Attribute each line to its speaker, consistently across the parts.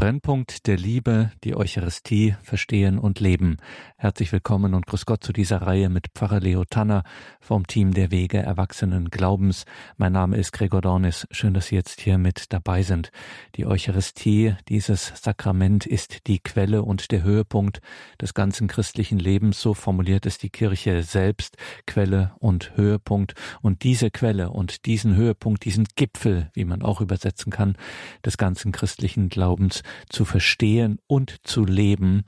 Speaker 1: Brennpunkt der Liebe, die Eucharistie verstehen und leben. Herzlich willkommen und grüß Gott zu dieser Reihe mit Pfarrer Leo Tanner vom Team der Wege Erwachsenen Glaubens. Mein Name ist Gregor Dornis. Schön, dass Sie jetzt hier mit dabei sind. Die Eucharistie, dieses Sakrament ist die Quelle und der Höhepunkt des ganzen christlichen Lebens. So formuliert es die Kirche selbst. Quelle und Höhepunkt. Und diese Quelle und diesen Höhepunkt, diesen Gipfel, wie man auch übersetzen kann, des ganzen christlichen Glaubens zu verstehen und zu leben.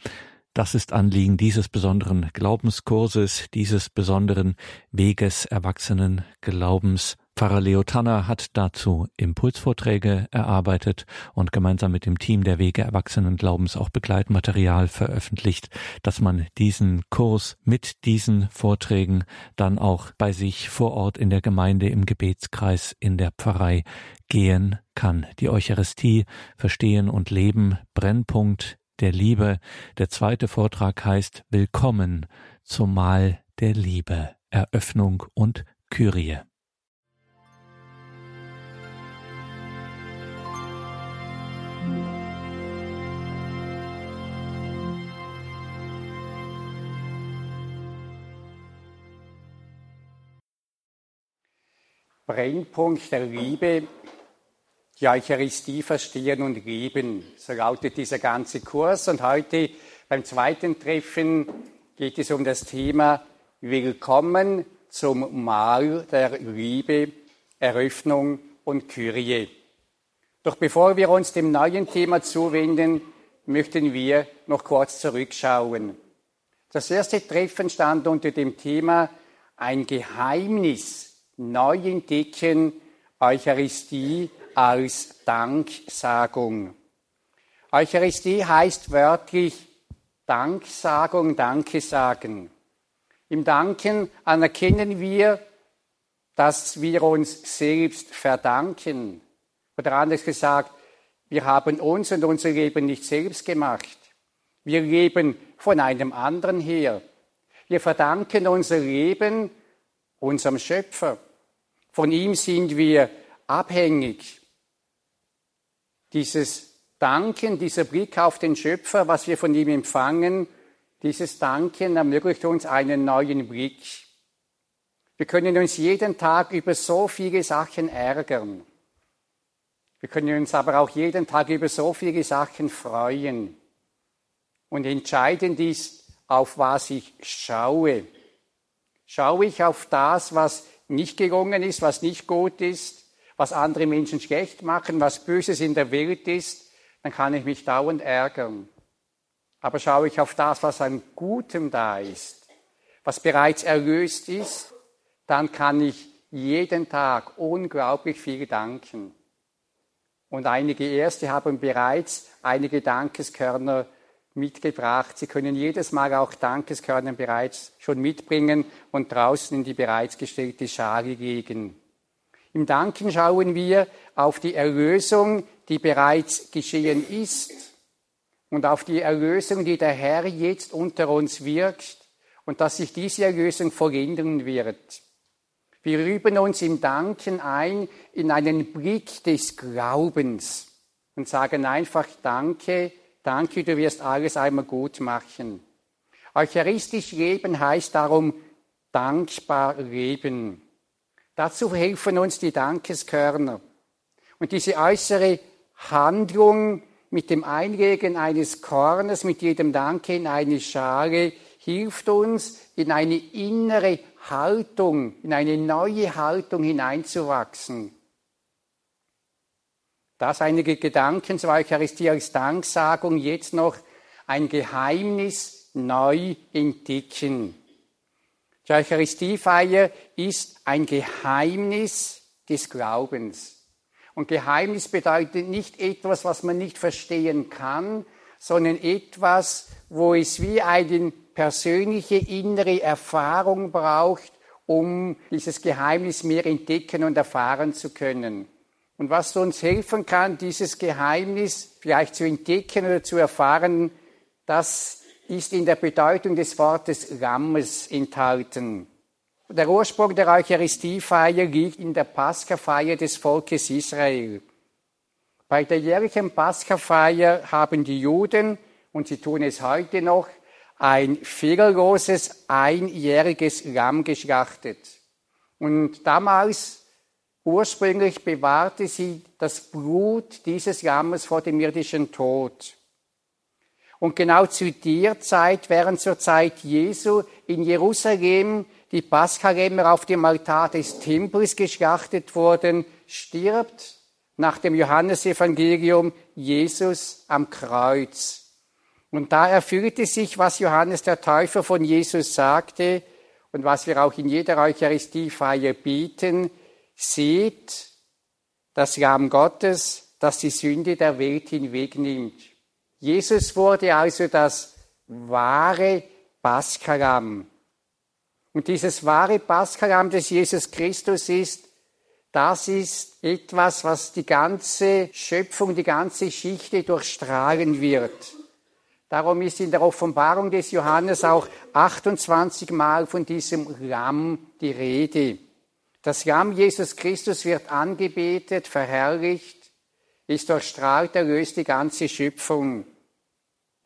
Speaker 1: Das ist Anliegen dieses besonderen Glaubenskurses, dieses besonderen Weges erwachsenen Glaubens. Pfarrer Leo Tanner hat dazu Impulsvorträge erarbeitet und gemeinsam mit dem Team der Wege Erwachsenen Glaubens auch Begleitmaterial veröffentlicht, dass man diesen Kurs mit diesen Vorträgen dann auch bei sich vor Ort in der Gemeinde, im Gebetskreis, in der Pfarrei gehen kann. Die Eucharistie verstehen und leben, Brennpunkt der Liebe. Der zweite Vortrag heißt Willkommen zum Mahl der Liebe, Eröffnung und Kyrie.
Speaker 2: Brennpunkt der Liebe die Eucharistie verstehen und lieben. So lautet dieser ganze Kurs. Und heute beim zweiten Treffen geht es um das Thema Willkommen zum Mahl der Liebe, Eröffnung und Kyrie. Doch bevor wir uns dem neuen Thema zuwenden, möchten wir noch kurz zurückschauen. Das erste Treffen stand unter dem Thema ein Geheimnis neu entdecken, Eucharistie als Danksagung. Eucharistie heißt wörtlich Danksagung, Danke sagen. Im Danken anerkennen wir, dass wir uns selbst verdanken. Oder anders gesagt, wir haben uns und unser Leben nicht selbst gemacht. Wir leben von einem anderen her. Wir verdanken unser Leben unserem Schöpfer. Von ihm sind wir abhängig dieses Danken, dieser Blick auf den Schöpfer, was wir von ihm empfangen, dieses Danken ermöglicht uns einen neuen Blick. Wir können uns jeden Tag über so viele Sachen ärgern. Wir können uns aber auch jeden Tag über so viele Sachen freuen. Und entscheidend ist, auf was ich schaue. Schaue ich auf das, was nicht gelungen ist, was nicht gut ist, was andere Menschen schlecht machen, was Böses in der Welt ist, dann kann ich mich dauernd ärgern. Aber schaue ich auf das, was an Gutem da ist, was bereits erlöst ist, dann kann ich jeden Tag unglaublich viel danken. Und einige Erste haben bereits einige Dankeskörner mitgebracht. Sie können jedes Mal auch Dankeskörner bereits schon mitbringen und draußen in die bereits gestellte Schale legen. Im Danken schauen wir auf die Erlösung, die bereits geschehen ist und auf die Erlösung, die der Herr jetzt unter uns wirkt und dass sich diese Erlösung vollenden wird. Wir üben uns im Danken ein in einen Blick des Glaubens und sagen einfach Danke, danke, du wirst alles einmal gut machen. Eucharistisch leben heißt darum dankbar leben. Dazu helfen uns die Dankeskörner. Und diese äußere Handlung mit dem Einlegen eines Kornes, mit jedem Danke in eine Schale, hilft uns, in eine innere Haltung, in eine neue Haltung hineinzuwachsen. Das einige Gedanken zur Eucharistie als Danksagung, jetzt noch ein Geheimnis neu entdecken. Die Eucharistiefeier ist ein Geheimnis des Glaubens. Und Geheimnis bedeutet nicht etwas, was man nicht verstehen kann, sondern etwas, wo es wie eine persönliche innere Erfahrung braucht, um dieses Geheimnis mehr entdecken und erfahren zu können. Und was uns helfen kann, dieses Geheimnis vielleicht zu entdecken oder zu erfahren, das ist in der Bedeutung des Wortes Lammes enthalten. Der Ursprung der Eucharistiefeier liegt in der Paschafeier des Volkes Israel. Bei der jährlichen Paschafeier haben die Juden, und sie tun es heute noch, ein fehlerloses einjähriges Lamm geschlachtet. Und damals ursprünglich bewahrte sie das Blut dieses Lammes vor dem irdischen Tod. Und genau zu der Zeit, während zur Zeit Jesu in Jerusalem die Paschalämmer auf dem Altar des Tempels geschlachtet wurden, stirbt nach dem Johannesevangelium Jesus am Kreuz. Und da erfüllte sich, was Johannes der Täufer von Jesus sagte und was wir auch in jeder Eucharistiefeier bieten, seht das Lamm Gottes, das die Sünde der Welt hinwegnimmt. Jesus wurde also das wahre Paschalamm. Und dieses wahre Paschalamm des Jesus Christus ist, das ist etwas, was die ganze Schöpfung, die ganze Schichte durchstrahlen wird. Darum ist in der Offenbarung des Johannes auch 28 Mal von diesem Lamm die Rede. Das Lamm Jesus Christus wird angebetet, verherrlicht, ist durchstrahlt, erlöst die ganze Schöpfung.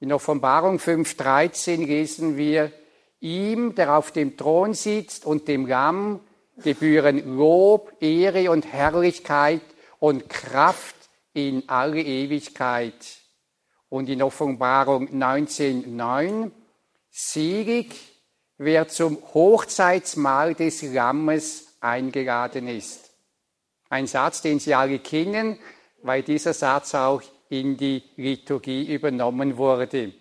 Speaker 2: In Offenbarung 5.13 lesen wir, ihm, der auf dem Thron sitzt und dem Lamm gebühren Lob, Ehre und Herrlichkeit und Kraft in alle Ewigkeit. Und in Offenbarung 19.9, selig, wer zum Hochzeitsmahl des Lammes eingeladen ist. Ein Satz, den Sie alle kennen, weil dieser Satz auch in die Liturgie übernommen wurde.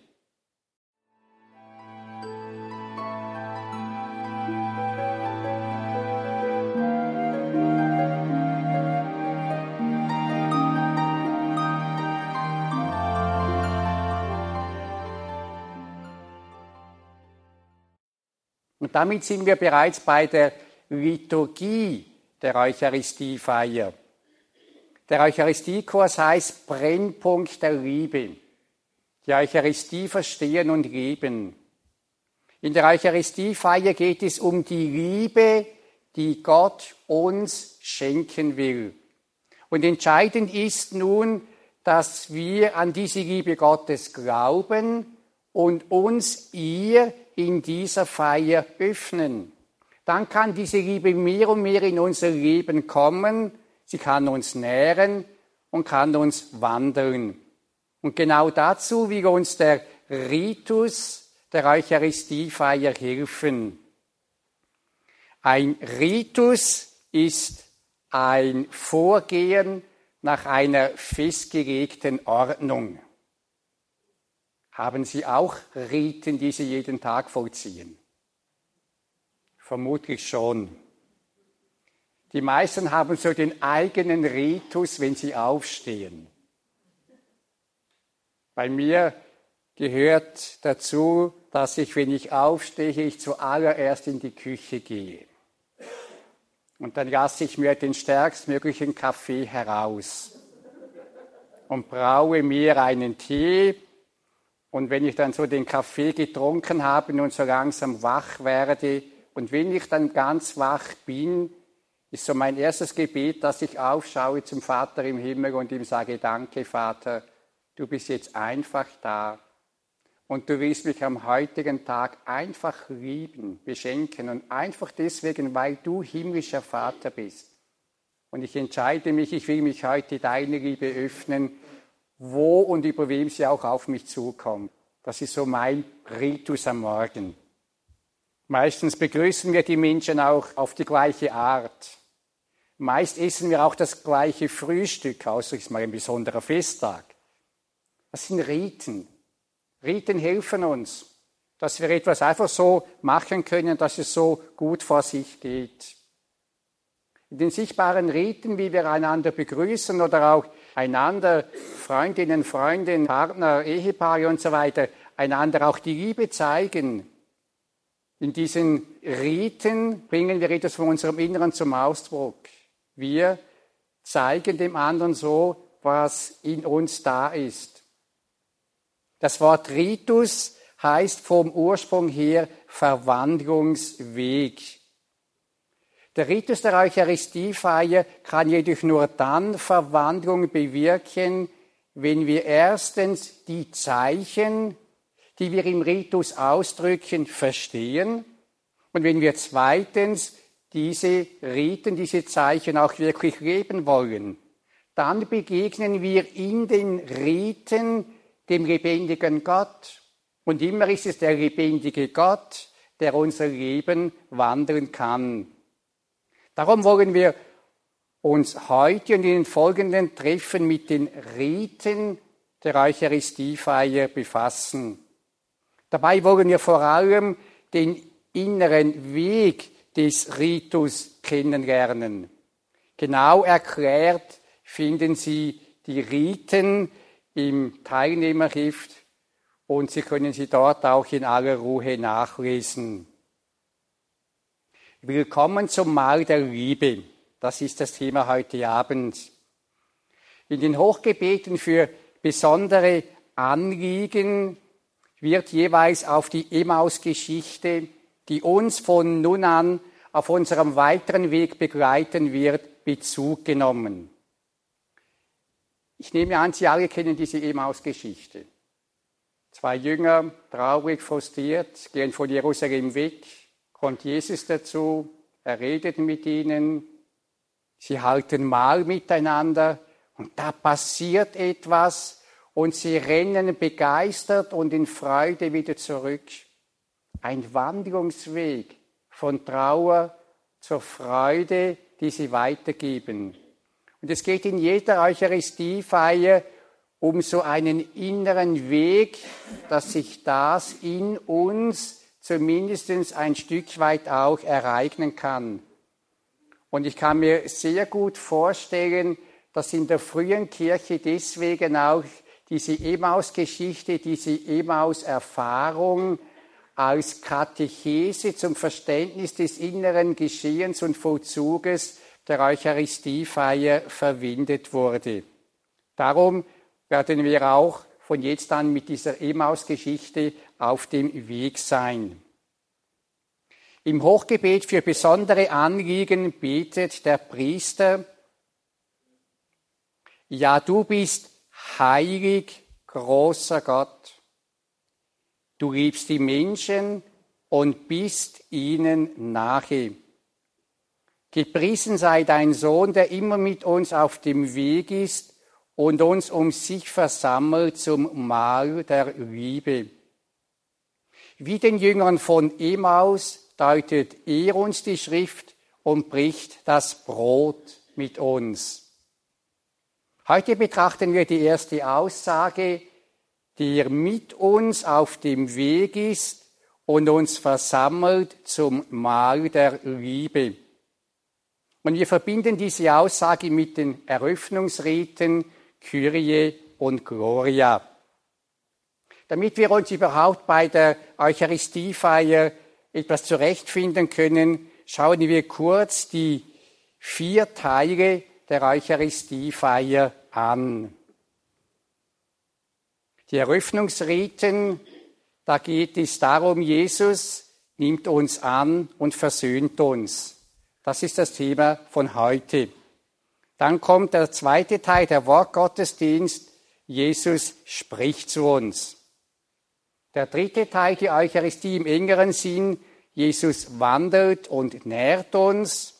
Speaker 2: Und damit sind wir bereits bei der Liturgie der Eucharistiefeier. Der Eucharistiekurs heißt Brennpunkt der Liebe. Die Eucharistie verstehen und leben. In der Eucharistiefeier geht es um die Liebe, die Gott uns schenken will. Und entscheidend ist nun, dass wir an diese Liebe Gottes glauben und uns ihr in dieser Feier öffnen. Dann kann diese Liebe mehr und mehr in unser Leben kommen, sie kann uns nähren und kann uns wandeln. Und genau dazu will uns der Ritus der Eucharistiefeier helfen. Ein Ritus ist ein Vorgehen nach einer festgelegten Ordnung. Haben Sie auch Riten, die Sie jeden Tag vollziehen? Vermutlich schon. Die meisten haben so den eigenen Ritus, wenn sie aufstehen. Bei mir gehört dazu, dass ich, wenn ich aufstehe, ich zuallererst in die Küche gehe. Und dann lasse ich mir den stärkstmöglichen Kaffee heraus und braue mir einen Tee und wenn ich dann so den Kaffee getrunken habe und so langsam wach werde, und wenn ich dann ganz wach bin, ist so mein erstes Gebet, dass ich aufschaue zum Vater im Himmel und ihm sage, danke Vater, du bist jetzt einfach da. Und du willst mich am heutigen Tag einfach lieben, beschenken und einfach deswegen, weil du himmlischer Vater bist. Und ich entscheide mich, ich will mich heute deine Liebe öffnen wo und über wem sie auch auf mich zukommt. Das ist so mein Ritus am Morgen. Meistens begrüßen wir die Menschen auch auf die gleiche Art. Meist essen wir auch das gleiche Frühstück, außer es ist mal ein besonderer Festtag. Das sind Riten. Riten helfen uns, dass wir etwas einfach so machen können, dass es so gut vor sich geht. In den sichtbaren Riten, wie wir einander begrüßen oder auch einander, Freundinnen, Freunde, Partner, Ehepaare und so weiter, einander auch die Liebe zeigen. In diesen Riten bringen wir etwas von unserem Inneren zum Ausdruck. Wir zeigen dem anderen so, was in uns da ist. Das Wort Ritus heißt vom Ursprung her Verwandlungsweg. Der Ritus der Eucharistiefeier kann jedoch nur dann Verwandlung bewirken, wenn wir erstens die Zeichen, die wir im Ritus ausdrücken, verstehen und wenn wir zweitens diese Riten, diese Zeichen auch wirklich leben wollen. Dann begegnen wir in den Riten dem lebendigen Gott. Und immer ist es der lebendige Gott, der unser Leben wandeln kann. Darum wollen wir uns heute und in den folgenden Treffen mit den Riten der Eucharistiefeier befassen. Dabei wollen wir vor allem den inneren Weg des Ritus kennenlernen. Genau erklärt finden Sie die Riten im Teilnehmerheft und Sie können sie dort auch in aller Ruhe nachlesen. Willkommen zum Mahl der Liebe. Das ist das Thema heute Abend. In den Hochgebeten für besondere Anliegen wird jeweils auf die Emmaus-Geschichte, die uns von nun an auf unserem weiteren Weg begleiten wird, Bezug genommen. Ich nehme an, Sie alle kennen diese Emmaus-Geschichte. Zwei Jünger, traurig, frustriert, gehen von Jerusalem weg, kommt Jesus dazu, er redet mit ihnen, sie halten Mahl miteinander und da passiert etwas und sie rennen begeistert und in Freude wieder zurück. Ein Wandlungsweg von Trauer zur Freude, die sie weitergeben. Und es geht in jeder Eucharistiefeier um so einen inneren Weg, dass sich das in uns zumindest ein Stück weit auch ereignen kann. Und ich kann mir sehr gut vorstellen, dass in der frühen Kirche deswegen auch diese Emaus-Geschichte, diese Emaus-Erfahrung als Katechese zum Verständnis des inneren Geschehens und Vollzuges der Eucharistiefeier verwendet wurde. Darum werden wir auch von jetzt an mit dieser Emaus-Geschichte auf dem Weg sein. Im Hochgebet für besondere Anliegen betet der Priester, ja, du bist heilig, großer Gott. Du liebst die Menschen und bist ihnen nahe. Gepriesen sei dein Sohn, der immer mit uns auf dem Weg ist und uns um sich versammelt zum Mahl der Liebe. Wie den Jüngern von Emaus deutet er uns die Schrift und bricht das Brot mit uns. Heute betrachten wir die erste Aussage, die er mit uns auf dem Weg ist und uns versammelt zum Mahl der Liebe. Und wir verbinden diese Aussage mit den Eröffnungsriten Kyrie und Gloria. Damit wir uns überhaupt bei der Eucharistiefeier etwas zurechtfinden können, schauen wir kurz die vier Teile der Eucharistiefeier an. Die Eröffnungsriten, da geht es darum, Jesus nimmt uns an und versöhnt uns. Das ist das Thema von heute. Dann kommt der zweite Teil, der Wortgottesdienst. Jesus spricht zu uns. Der dritte Teil, die Eucharistie im engeren Sinn. Jesus wandelt und nährt uns.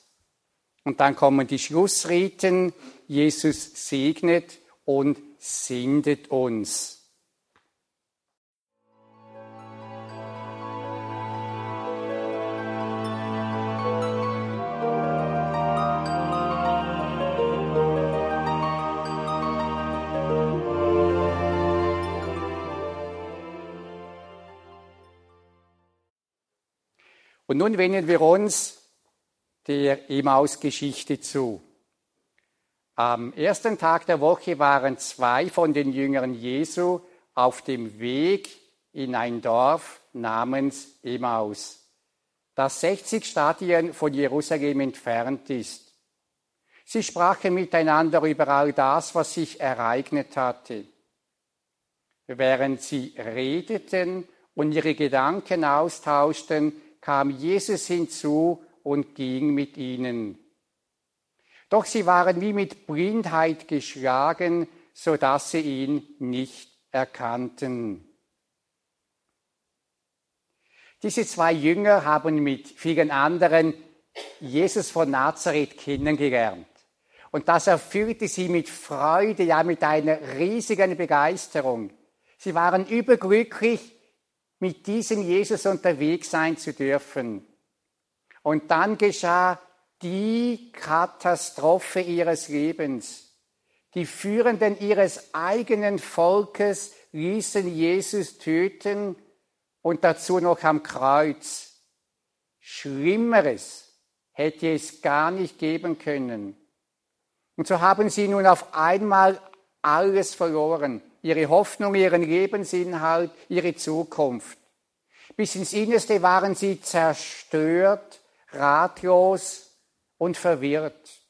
Speaker 2: Und dann kommen die Schlussriten. Jesus segnet und sendet uns. Und nun wenden wir uns der Emaus-Geschichte zu. Am ersten Tag der Woche waren zwei von den Jüngern Jesu auf dem Weg in ein Dorf namens Emaus, das 60 Stadien von Jerusalem entfernt ist. Sie sprachen miteinander über all das, was sich ereignet hatte. Während sie redeten und ihre Gedanken austauschten, kam Jesus hinzu und ging mit ihnen. Doch sie waren wie mit Blindheit geschlagen, so dass sie ihn nicht erkannten. Diese zwei Jünger haben mit vielen anderen Jesus von Nazareth kennengelernt. Und das erfüllte sie mit Freude, ja mit einer riesigen Begeisterung. Sie waren überglücklich, mit diesem Jesus unterwegs sein zu dürfen. Und dann geschah die Katastrophe ihres Lebens. Die Führenden ihres eigenen Volkes ließen Jesus töten und dazu noch am Kreuz. Schlimmeres hätte es gar nicht geben können. Und so haben sie nun auf einmal alles verloren. Ihre Hoffnung, ihren Lebensinhalt, ihre Zukunft. Bis ins Innerste waren sie zerstört, ratlos und verwirrt.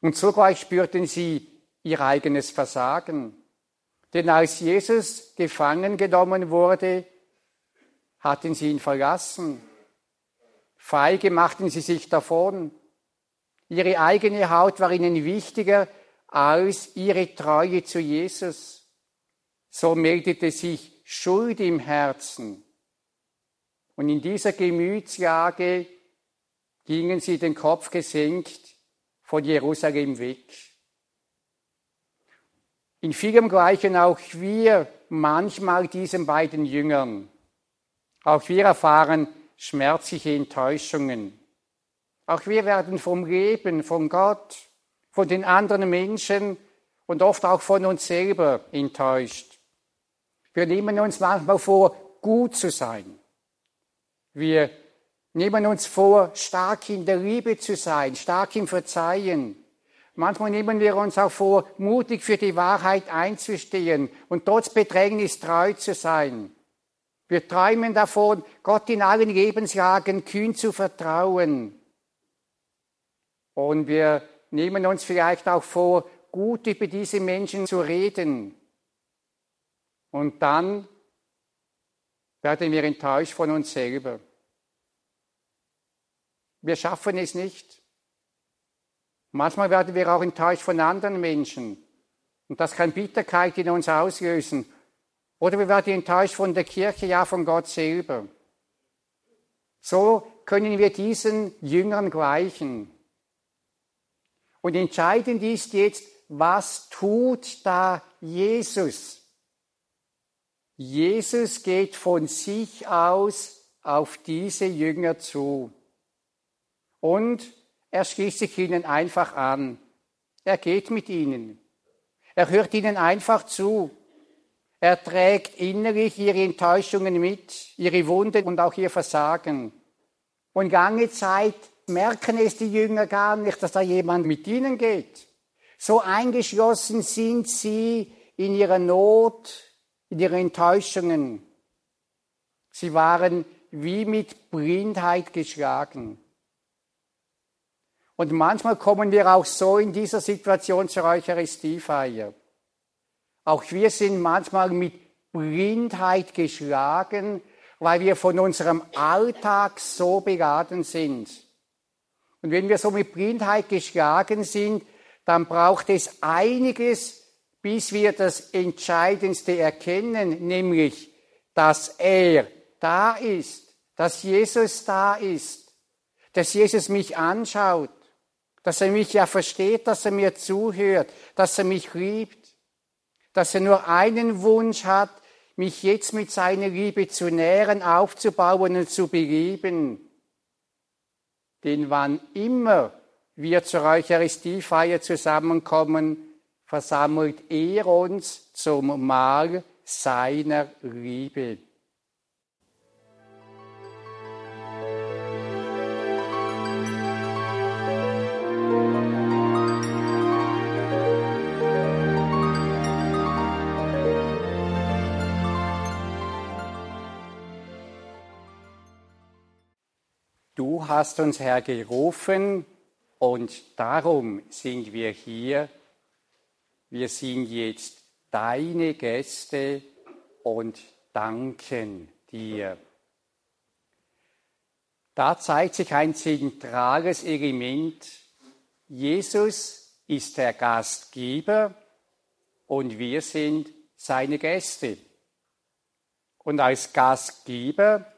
Speaker 2: Und zugleich spürten sie ihr eigenes Versagen. Denn als Jesus gefangen genommen wurde, hatten sie ihn verlassen. Feige machten sie sich davon. Ihre eigene Haut war ihnen wichtiger als ihre Treue zu Jesus. So meldete sich Schuld im Herzen. Und in dieser Gemütslage gingen sie den Kopf gesenkt von Jerusalem weg. In vielem gleichen auch wir manchmal diesen beiden Jüngern. Auch wir erfahren schmerzliche Enttäuschungen. Auch wir werden vom Leben, von Gott, von den anderen Menschen und oft auch von uns selber enttäuscht. Wir nehmen uns manchmal vor, gut zu sein. Wir nehmen uns vor, stark in der Liebe zu sein, stark im Verzeihen. Manchmal nehmen wir uns auch vor, mutig für die Wahrheit einzustehen und trotz Bedrängnis treu zu sein. Wir träumen davon, Gott in allen Lebenslagen kühn zu vertrauen. Und wir nehmen uns vielleicht auch vor, gut über diese Menschen zu reden. Und dann werden wir enttäuscht von uns selber. Wir schaffen es nicht. Manchmal werden wir auch enttäuscht von anderen Menschen. Und das kann Bitterkeit in uns auslösen. Oder wir werden enttäuscht von der Kirche, ja von Gott selber. So können wir diesen Jüngern gleichen. Und entscheidend ist jetzt, was tut da Jesus? Jesus geht von sich aus auf diese Jünger zu. Und er schließt sich ihnen einfach an. Er geht mit ihnen. Er hört ihnen einfach zu. Er trägt innerlich ihre Enttäuschungen mit, ihre Wunden und auch ihr Versagen. Und lange Zeit merken es die Jünger gar nicht, dass da jemand mit ihnen geht. So eingeschlossen sind sie in ihrer Not, in ihren Enttäuschungen. Sie waren wie mit Blindheit geschlagen. Und manchmal kommen wir auch so in dieser Situation zur Eucharistiefeier. Auch wir sind manchmal mit Blindheit geschlagen, weil wir von unserem Alltag so beladen sind. Und wenn wir so mit Blindheit geschlagen sind, dann braucht es einiges, bis wir das Entscheidendste erkennen, nämlich, dass er da ist, dass Jesus da ist, dass Jesus mich anschaut, dass er mich ja versteht, dass er mir zuhört, dass er mich liebt, dass er nur einen Wunsch hat, mich jetzt mit seiner Liebe zu nähren, aufzubauen und zu beleben. Denn wann immer wir zur Eucharistiefeier zusammenkommen, versammelt er uns zum Mahl seiner Liebe. Du hast uns hergerufen und darum sind wir hier. Wir sind jetzt deine Gäste und danken dir. Da zeigt sich ein zentrales Element. Jesus ist der Gastgeber und wir sind seine Gäste. Und als Gastgeber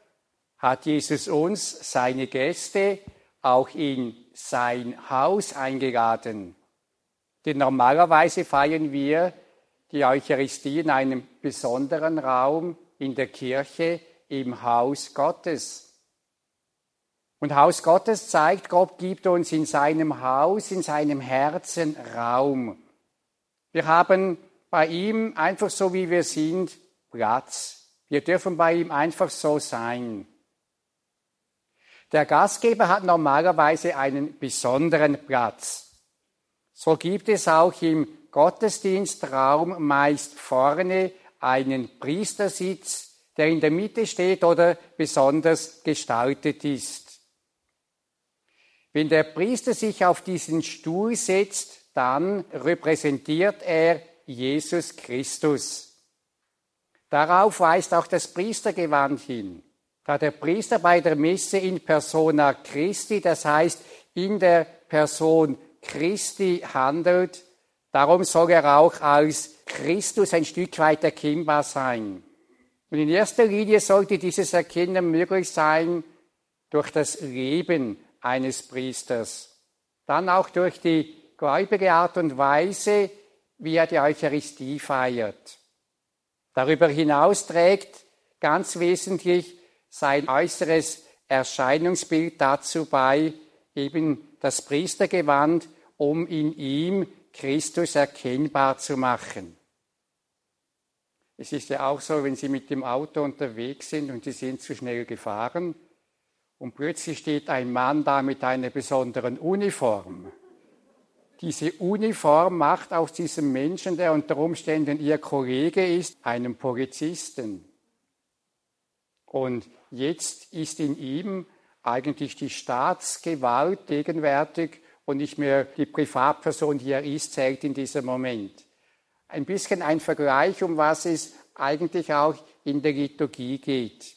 Speaker 2: hat Jesus uns, seine Gäste, auch in sein Haus eingeladen. Denn normalerweise feiern wir die Eucharistie in einem besonderen Raum in der Kirche im Haus Gottes. Und Haus Gottes zeigt, Gott gibt uns in seinem Haus, in seinem Herzen Raum. Wir haben bei ihm einfach so wie wir sind Platz. Wir dürfen bei ihm einfach so sein. Der Gastgeber hat normalerweise einen besonderen Platz. So gibt es auch im Gottesdienstraum meist vorne einen Priestersitz, der in der Mitte steht oder besonders gestaltet ist. Wenn der Priester sich auf diesen Stuhl setzt, dann repräsentiert er Jesus Christus. Darauf weist auch das Priestergewand hin da der Priester bei der Messe in persona Christi, das heißt in der Person Christi handelt, darum soll er auch als Christus ein Stück weit erkennbar sein. Und in erster Linie sollte dieses Erkennen möglich sein durch das Leben eines Priesters. Dann auch durch die gläubige Art und Weise, wie er die Eucharistie feiert. Darüber hinaus trägt ganz wesentlich sein äußeres Erscheinungsbild dazu bei, eben das Priestergewand, um in ihm Christus erkennbar zu machen. Es ist ja auch so, wenn Sie mit dem Auto unterwegs sind und Sie sind zu schnell gefahren und plötzlich steht ein Mann da mit einer besonderen Uniform. Diese Uniform macht aus diesem Menschen, der unter Umständen Ihr Kollege ist, einen Polizisten. Und Jetzt ist in ihm eigentlich die Staatsgewalt gegenwärtig und nicht mehr die Privatperson, die er ist, zählt in diesem Moment. Ein bisschen ein Vergleich, um was es eigentlich auch in der Liturgie geht.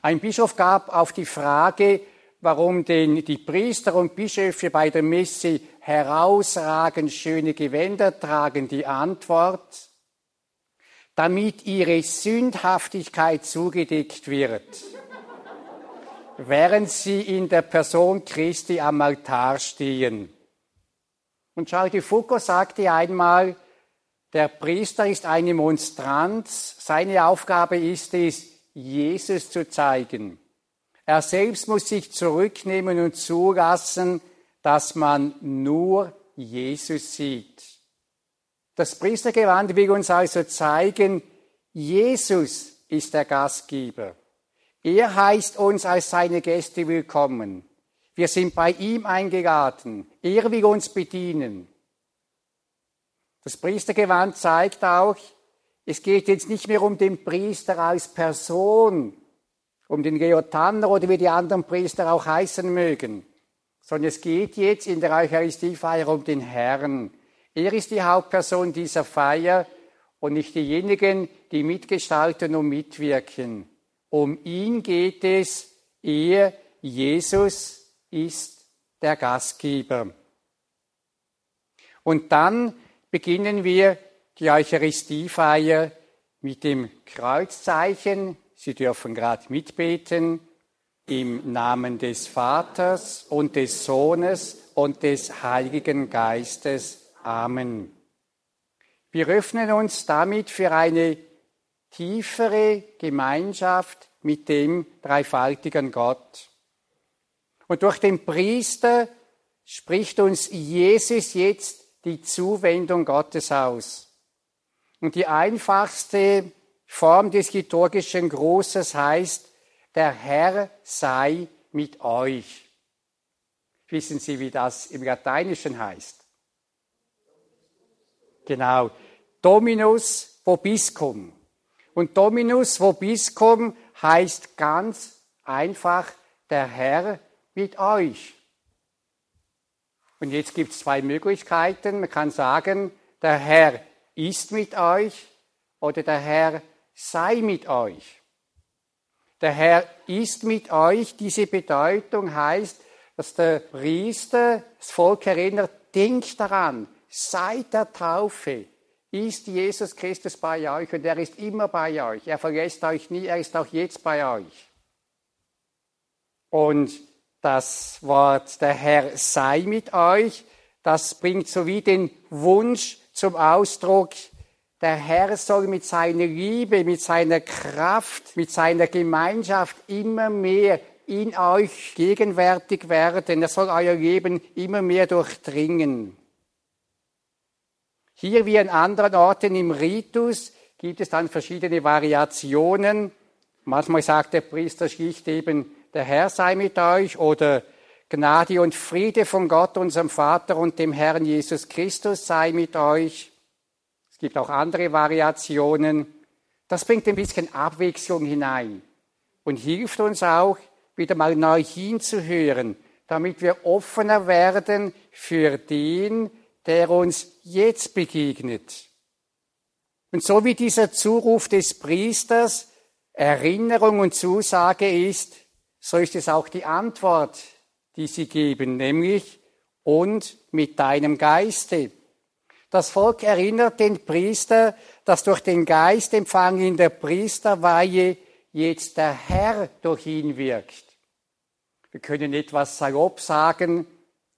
Speaker 2: Ein Bischof gab auf die Frage, warum denn die Priester und Bischöfe bei der Messe herausragend schöne Gewänder tragen, die Antwort, damit ihre Sündhaftigkeit zugedeckt wird, während sie in der Person Christi am Altar stehen. Und Charles Foucault sagte einmal, der Priester ist eine Monstranz, seine Aufgabe ist es, Jesus zu zeigen. Er selbst muss sich zurücknehmen und zulassen, dass man nur Jesus sieht. Das Priestergewand will uns also zeigen, Jesus ist der Gastgeber. Er heißt uns als seine Gäste willkommen. Wir sind bei ihm eingeladen. Er will uns bedienen. Das Priestergewand zeigt auch, es geht jetzt nicht mehr um den Priester als Person, um den Leotanner oder wie die anderen Priester auch heißen mögen, sondern es geht jetzt in der Eucharistiefeier um den Herrn, er ist die Hauptperson dieser Feier und nicht diejenigen, die mitgestalten und mitwirken. Um ihn geht es, er, Jesus, ist der Gastgeber. Und dann beginnen wir die Eucharistiefeier mit dem Kreuzzeichen. Sie dürfen gerade mitbeten im Namen des Vaters und des Sohnes und des Heiligen Geistes. Amen. Wir öffnen uns damit für eine tiefere Gemeinschaft mit dem dreifaltigen Gott. Und durch den Priester spricht uns Jesus jetzt die Zuwendung Gottes aus. Und die einfachste Form des liturgischen Grußes heißt, der Herr sei mit euch. Wissen Sie, wie das im Lateinischen heißt? Genau. Dominus vobiscum. Und Dominus vobiscum heißt ganz einfach der Herr mit euch. Und jetzt gibt es zwei Möglichkeiten. Man kann sagen, der Herr ist mit euch oder der Herr sei mit euch. Der Herr ist mit euch. Diese Bedeutung heißt, dass der Priester das Volk erinnert, denkt daran, seit der Taufe ist Jesus Christus bei euch und er ist immer bei euch. Er verlässt euch nie, er ist auch jetzt bei euch. Und das Wort der Herr sei mit euch, das bringt so wie den Wunsch zum Ausdruck, der Herr soll mit seiner Liebe, mit seiner Kraft, mit seiner Gemeinschaft immer mehr in euch gegenwärtig werden. Er soll euer Leben immer mehr durchdringen. Hier wie an anderen Orten im Ritus gibt es dann verschiedene Variationen. Manchmal sagt der Priester schlicht eben, der Herr sei mit euch oder Gnade und Friede von Gott, unserem Vater und dem Herrn Jesus Christus sei mit euch. Es gibt auch andere Variationen. Das bringt ein bisschen Abwechslung hinein und hilft uns auch, wieder mal neu hinzuhören, damit wir offener werden für den, der uns jetzt begegnet. Und so wie dieser Zuruf des Priesters Erinnerung und Zusage ist, so ist es auch die Antwort, die sie geben, nämlich und mit deinem Geiste. Das Volk erinnert den Priester, dass durch den Geist empfangen in der Priesterweihe jetzt der Herr durch ihn wirkt. Wir können etwas salopp sagen,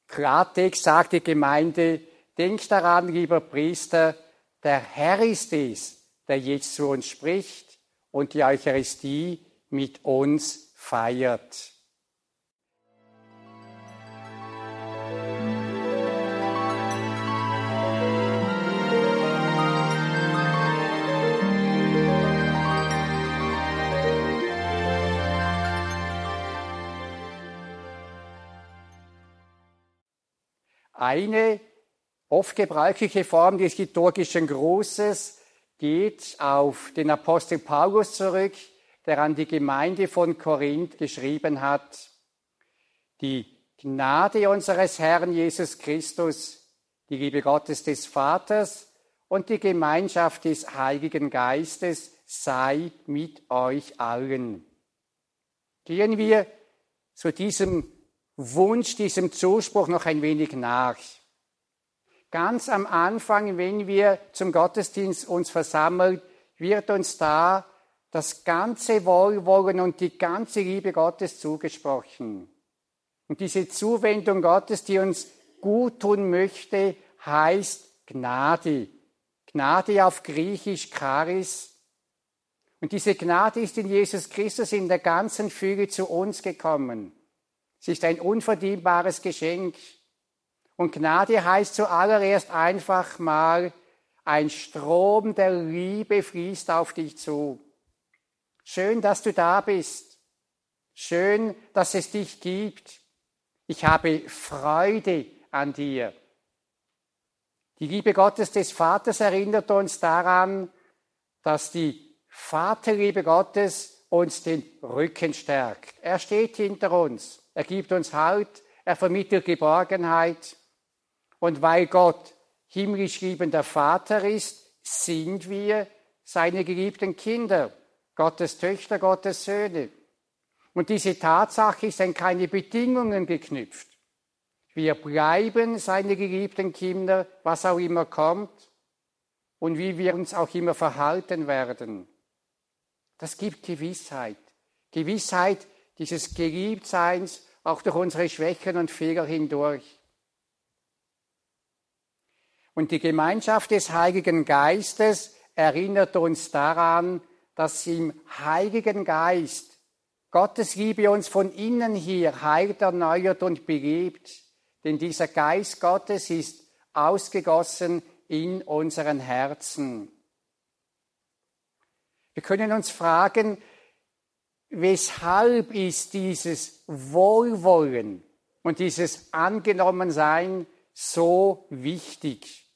Speaker 2: Klartext sagt die Gemeinde, denk daran, lieber Priester, der Herr ist es, der jetzt zu uns spricht und die Eucharistie mit uns feiert. Eine oft gebräuchliche Form des liturgischen Grußes geht auf den Apostel Paulus zurück, der an die Gemeinde von Korinth geschrieben hat, die Gnade unseres Herrn Jesus Christus, die Liebe Gottes des Vaters und die Gemeinschaft des Heiligen Geistes sei mit euch allen. Gehen wir zu diesem Wunsch, diesem Zuspruch noch ein wenig nach. Ganz am Anfang, wenn wir zum Gottesdienst uns versammeln, wird uns da das ganze Wohlwollen und die ganze Liebe Gottes zugesprochen. Und diese Zuwendung Gottes, die uns gut tun möchte, heißt Gnade. Gnade auf Griechisch Charis. Und diese Gnade ist in Jesus Christus in der ganzen Fülle zu uns gekommen. Sie ist ein unverdienbares Geschenk. Und Gnade heißt zuallererst einfach mal, ein Strom der Liebe fließt auf dich zu. Schön, dass du da bist. Schön, dass es dich gibt. Ich habe Freude an dir. Die Liebe Gottes des Vaters erinnert uns daran, dass die Vaterliebe Gottes uns den Rücken stärkt. Er steht hinter uns. Er gibt uns Halt. Er vermittelt Geborgenheit. Und weil Gott himmlisch liebender Vater ist, sind wir seine geliebten Kinder. Gottes Töchter, Gottes Söhne. Und diese Tatsache ist an keine Bedingungen geknüpft. Wir bleiben seine geliebten Kinder, was auch immer kommt und wie wir uns auch immer verhalten werden. Das gibt Gewissheit. Gewissheit dieses Geliebtseins auch durch unsere Schwächen und Fehler hindurch. Und die Gemeinschaft des Heiligen Geistes erinnert uns daran, dass im Heiligen Geist Gottes Liebe uns von innen hier heilt, erneuert und belebt. Denn dieser Geist Gottes ist ausgegossen in unseren Herzen. Wir können uns fragen, weshalb ist dieses Wohlwollen und dieses Angenommensein so wichtig?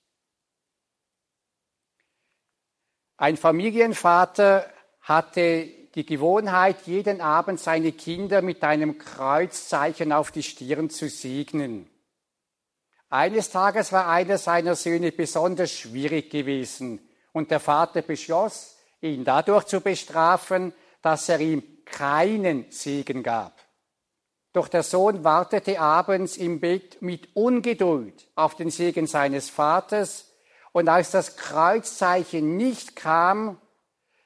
Speaker 2: Ein Familienvater hatte die Gewohnheit, jeden Abend seine Kinder mit einem Kreuzzeichen auf die Stirn zu segnen. Eines Tages war einer seiner Söhne besonders schwierig gewesen und der Vater beschloss, ihn dadurch zu bestrafen, dass er ihm keinen Segen gab. Doch der Sohn wartete abends im Bett mit Ungeduld auf den Segen seines Vaters, und als das Kreuzzeichen nicht kam,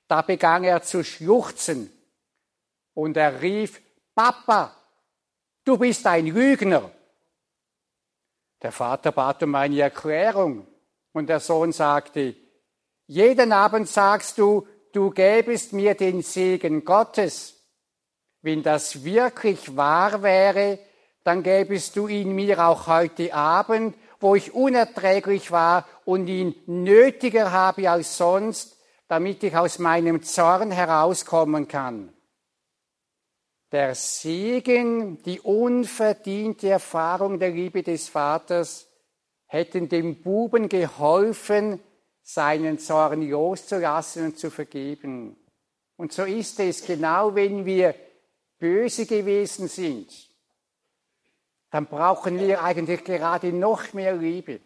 Speaker 2: da begann er zu schluchzen, und er rief, Papa, du bist ein Lügner. Der Vater bat um eine Erklärung, und der Sohn sagte, jeden Abend sagst du, du gäbest mir den Segen Gottes. Wenn das wirklich wahr wäre, dann gäbest du ihn mir auch heute Abend, wo ich unerträglich war und ihn nötiger habe als sonst, damit ich aus meinem Zorn herauskommen kann. Der Segen, die unverdiente Erfahrung der Liebe des Vaters hätten dem Buben geholfen, seinen Zorn loszulassen und zu vergeben. Und so ist es, genau wenn wir böse gewesen sind, dann brauchen wir eigentlich gerade noch mehr Liebe.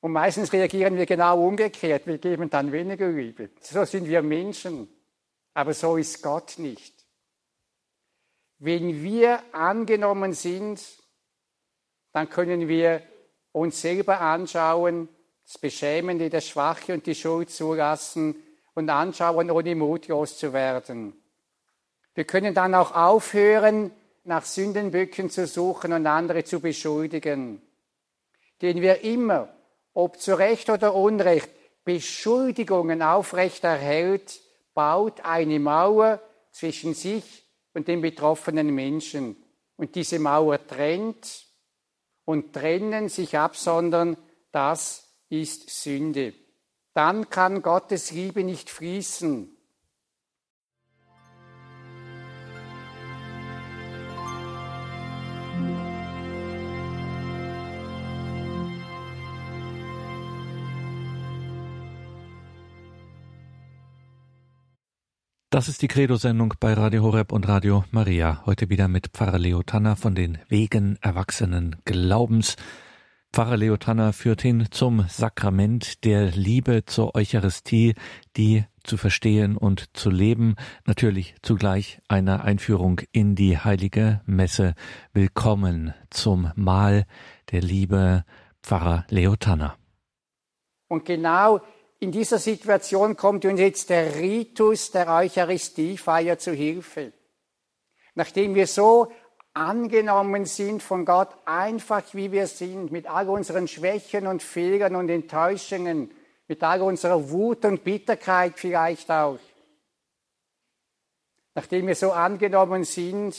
Speaker 2: Und meistens reagieren wir genau umgekehrt. Wir geben dann weniger Liebe. So sind wir Menschen. Aber so ist Gott nicht. Wenn wir angenommen sind, dann können wir uns selber anschauen, das Beschämende, das Schwache und die Schuld zulassen und anschauen, ohne mutlos zu werden. Wir können dann auch aufhören, nach Sündenböcken zu suchen und andere zu beschuldigen, den wir immer, ob zu Recht oder Unrecht, Beschuldigungen aufrechterhält, baut eine Mauer zwischen sich und den betroffenen Menschen. Und diese Mauer trennt und trennen, sich absondern, das ist Sünde. Dann kann Gottes Liebe nicht fließen.
Speaker 1: Das ist die Credo-Sendung bei Radio Horeb und Radio Maria. Heute wieder mit Pfarrer Leo Tanner von den Wegen erwachsenen Glaubens. Pfarrer Leo Tanner führt hin zum Sakrament der Liebe zur Eucharistie, die zu verstehen und zu leben. Natürlich zugleich eine Einführung in die heilige Messe. Willkommen zum Mahl der Liebe, Pfarrer Leo Tanner.
Speaker 2: Und genau in dieser Situation kommt uns jetzt der Ritus der Eucharistiefeier zu Hilfe. Nachdem wir so angenommen sind von Gott, einfach wie wir sind, mit all unseren Schwächen und Fehlern und Enttäuschungen, mit all unserer Wut und Bitterkeit vielleicht auch. Nachdem wir so angenommen sind,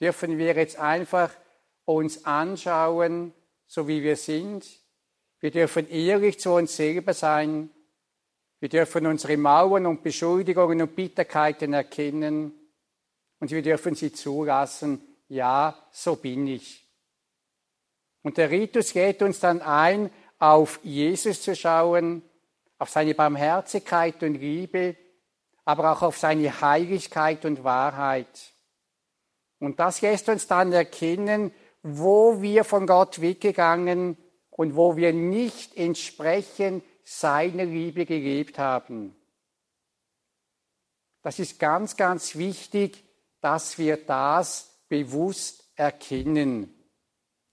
Speaker 2: dürfen wir jetzt einfach uns anschauen, so wie wir sind, wir dürfen ehrlich zu uns selber sein. Wir dürfen unsere Mauern und Beschuldigungen und Bitterkeiten erkennen. Und wir dürfen sie zulassen. Ja, so bin ich. Und der Ritus lädt uns dann ein, auf Jesus zu schauen, auf seine Barmherzigkeit und Liebe, aber auch auf seine Heiligkeit und Wahrheit. Und das lässt uns dann erkennen, wo wir von Gott weggegangen und wo wir nicht entsprechend seiner Liebe gelebt haben. Das ist ganz, ganz wichtig, dass wir das bewusst erkennen.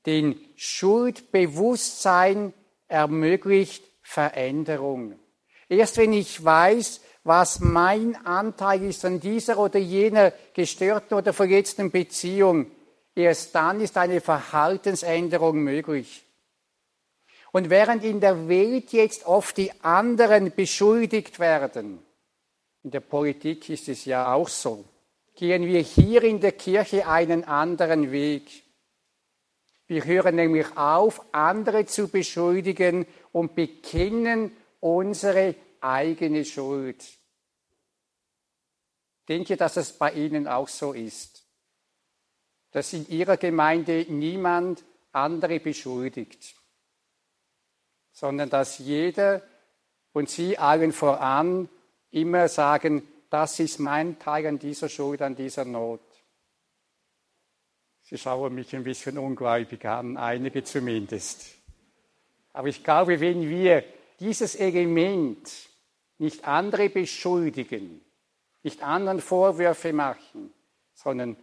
Speaker 2: Denn Schuldbewusstsein ermöglicht Veränderung. Erst wenn ich weiß, was mein Anteil ist an dieser oder jener gestörten oder verletzten Beziehung, erst dann ist eine Verhaltensänderung möglich. Und während in der Welt jetzt oft die anderen beschuldigt werden, in der Politik ist es ja auch so, gehen wir hier in der Kirche einen anderen Weg. Wir hören nämlich auf, andere zu beschuldigen und bekennen unsere eigene Schuld. Ich denke, dass es bei Ihnen auch so ist, dass in Ihrer Gemeinde niemand andere beschuldigt sondern dass jeder und Sie allen voran immer sagen, das ist mein Teil an dieser Schuld, an dieser Not. Sie schauen mich ein bisschen ungläubig an, einige zumindest. Aber ich glaube, wenn wir dieses Element nicht andere beschuldigen Nicht anderen Vorwürfe machen, sondern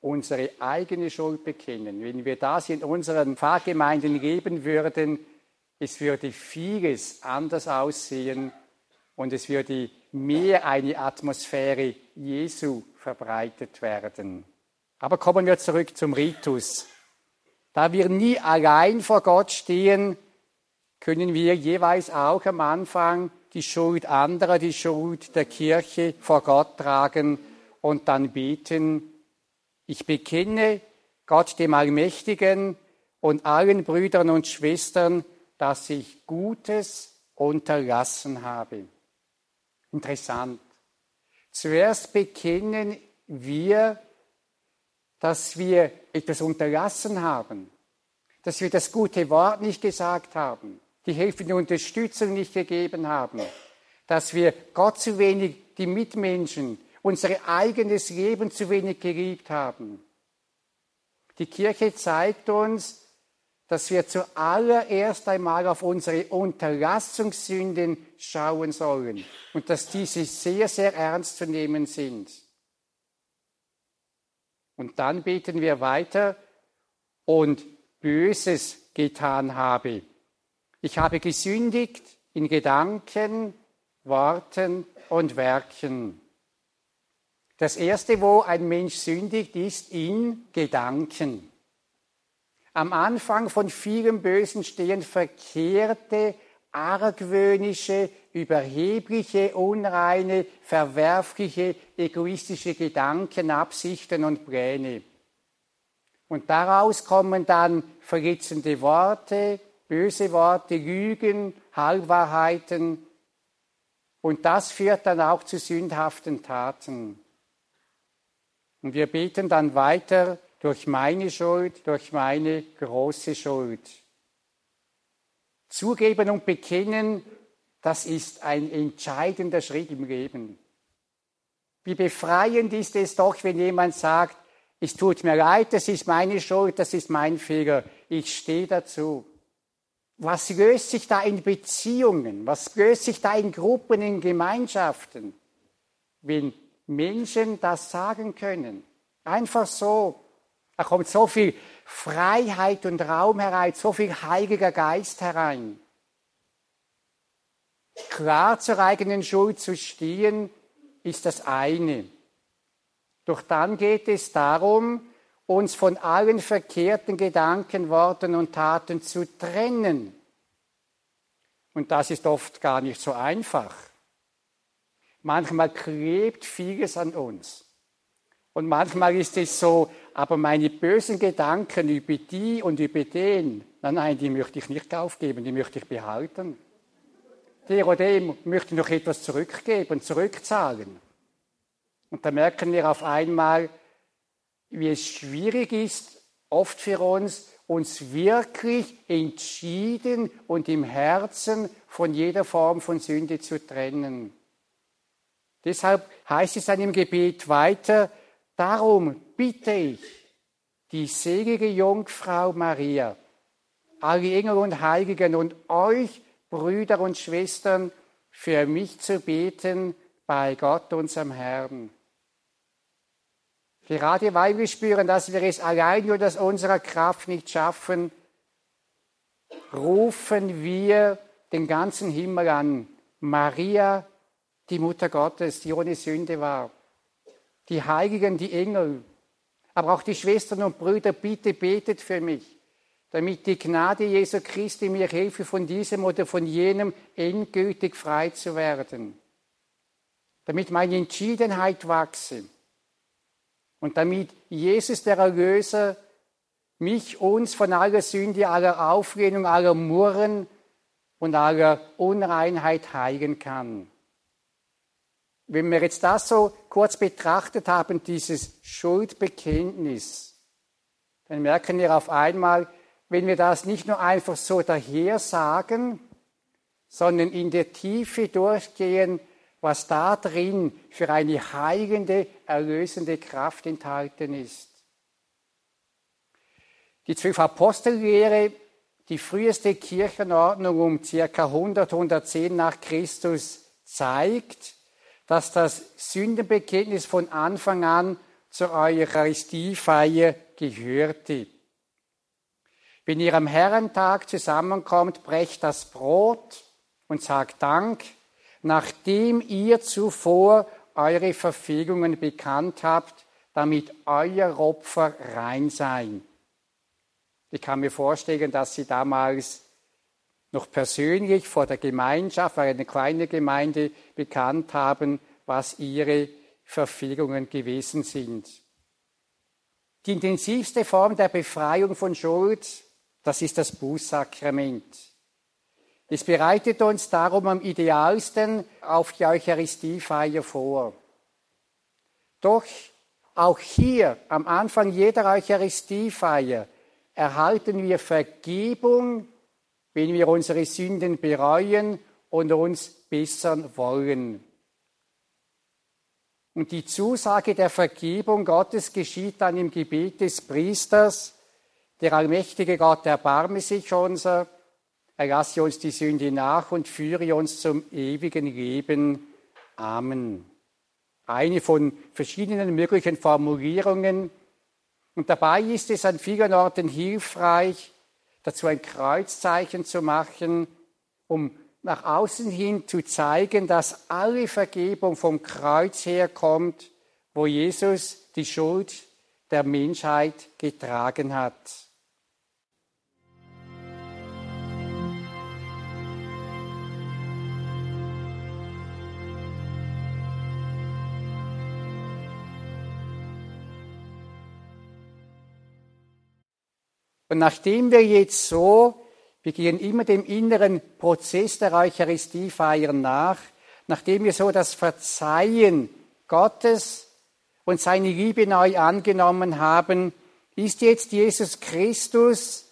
Speaker 2: unsere eigene Schuld bekennen. Wenn wir das in unseren Pfarrgemeinden leben würden, es würde vieles anders aussehen und es würde mehr eine Atmosphäre Jesu verbreitet werden. Aber kommen wir zurück zum Ritus. Da wir nie allein vor Gott stehen, können wir jeweils auch am Anfang die Schuld anderer, die Schuld der Kirche vor Gott tragen und dann beten, ich bekenne Gott dem Allmächtigen und allen Brüdern und Schwestern, dass ich Gutes unterlassen habe. Interessant. Zuerst bekennen wir, dass wir etwas unterlassen haben, dass wir das gute Wort nicht gesagt haben, die helfende Unterstützung nicht gegeben haben, dass wir Gott zu wenig, die Mitmenschen, unser eigenes Leben zu wenig geliebt haben. Die Kirche zeigt uns, dass wir zuallererst einmal auf unsere Unterlassungssünden schauen sollen und dass diese sehr, sehr ernst zu nehmen sind. Und dann beten wir weiter und Böses getan habe. Ich habe gesündigt in Gedanken, Worten und Werken. Das erste, wo ein Mensch sündigt, ist in Gedanken. Am Anfang von vielem Bösen stehen verkehrte, argwöhnische, überhebliche, unreine, verwerfliche, egoistische Gedanken, Absichten und Pläne. Und daraus kommen dann verletzende Worte, böse Worte, Lügen, Halbwahrheiten. Und das führt dann auch zu sündhaften Taten. Und wir beten dann weiter, durch meine Schuld, durch meine große Schuld. Zugeben und bekennen, das ist ein entscheidender Schritt im Leben. Wie befreiend ist es doch, wenn jemand sagt, es tut mir leid, das ist meine Schuld, das ist mein Fehler, ich stehe dazu. Was löst sich da in Beziehungen? Was löst sich da in Gruppen, in Gemeinschaften, wenn Menschen das sagen können? Einfach so, da kommt so viel Freiheit und Raum herein, so viel Heiliger Geist herein. Klar zur eigenen Schuld zu stehen, ist das eine. Doch dann geht es darum, uns von allen verkehrten Gedanken, Worten und Taten zu trennen. Und das ist oft gar nicht so einfach. Manchmal klebt vieles an uns. Und manchmal ist es so, aber meine bösen Gedanken über die und über den, nein, nein, die möchte ich nicht aufgeben, die möchte ich behalten. Der oder dem möchte ich noch etwas zurückgeben, zurückzahlen. Und da merken wir auf einmal, wie es schwierig ist, oft für uns, uns wirklich entschieden und im Herzen von jeder Form von Sünde zu trennen. Deshalb heißt es dann im Gebet weiter, Darum bitte ich die selige Jungfrau Maria, alle Engel und Heiligen und euch, Brüder und Schwestern, für mich zu beten bei Gott, unserem Herrn. Gerade weil wir spüren, dass wir es allein nur aus unserer Kraft nicht schaffen, rufen wir den ganzen Himmel an. Maria, die Mutter Gottes, die ohne Sünde war die Heiligen, die Engel, aber auch die Schwestern und Brüder, bitte betet für mich, damit die Gnade Jesu Christi mir helfe, von diesem oder von jenem endgültig frei zu werden, damit meine Entschiedenheit wachse. Und damit Jesus, der Erlöser, mich, uns von aller Sünde, aller Auflehnung, aller Murren und aller Unreinheit heilen kann. Wenn wir jetzt das so kurz betrachtet haben, dieses Schuldbekenntnis, dann merken wir auf einmal, wenn wir das nicht nur einfach so daher sagen, sondern in der Tiefe durchgehen, was da drin für eine heilende, erlösende Kraft enthalten ist. Die zwölf Apostellehre, die früheste Kirchenordnung um ca. 100, 110 nach Christus zeigt, dass das Sündenbekenntnis von Anfang an zur Eucharistiefeier gehörte. Wenn ihr am Herrentag zusammenkommt, brecht das Brot und sagt Dank, nachdem ihr zuvor eure Verfehlungen bekannt habt, damit euer Opfer rein sein. Ich kann mir vorstellen, dass sie damals noch persönlich vor der Gemeinschaft, weil eine kleine Gemeinde, bekannt haben, was ihre Verfehlungen gewesen sind. Die intensivste Form der Befreiung von Schuld, das ist das Bußsakrament. Es bereitet uns darum am idealsten auf die Eucharistiefeier vor. Doch auch hier am Anfang jeder Eucharistiefeier erhalten wir Vergebung, wenn wir unsere Sünden bereuen und uns bessern wollen. Und die Zusage der Vergebung Gottes geschieht dann im Gebet des Priesters. Der allmächtige Gott erbarme sich unser, erlasse uns die Sünde nach und führe uns zum ewigen Leben. Amen. Eine von verschiedenen möglichen Formulierungen. Und dabei ist es an vielen Orten hilfreich, dazu ein Kreuzzeichen zu machen, um nach außen hin zu zeigen, dass alle Vergebung vom Kreuz herkommt, wo Jesus die Schuld der Menschheit getragen hat. Und nachdem wir jetzt so wir gehen immer dem inneren Prozess der Eucharistiefeier nach, nachdem wir so das Verzeihen Gottes und seine Liebe neu angenommen haben, ist jetzt Jesus Christus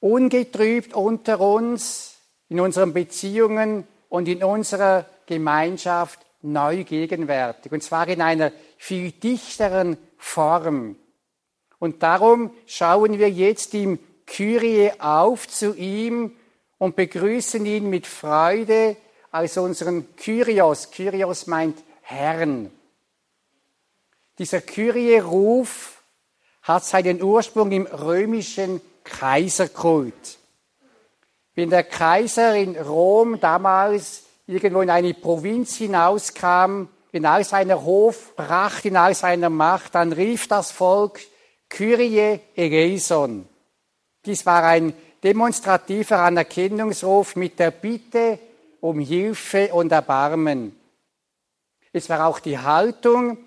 Speaker 2: ungetrübt unter uns, in unseren Beziehungen und in unserer Gemeinschaft neu gegenwärtig. Und zwar in einer viel dichteren Form. Und darum schauen wir jetzt im Kyrie auf zu ihm und begrüßen ihn mit Freude als unseren Kyrios. Kyrios meint Herrn. Dieser Kyrie-Ruf hat seinen Ursprung im römischen Kaiserkult. Wenn der Kaiser in Rom damals irgendwo in eine Provinz hinauskam, in all seiner Hofpracht, in all seiner Macht, dann rief das Volk Kyrie eleison. Dies war ein demonstrativer Anerkennungsruf mit der Bitte um Hilfe und Erbarmen. Es war auch die Haltung,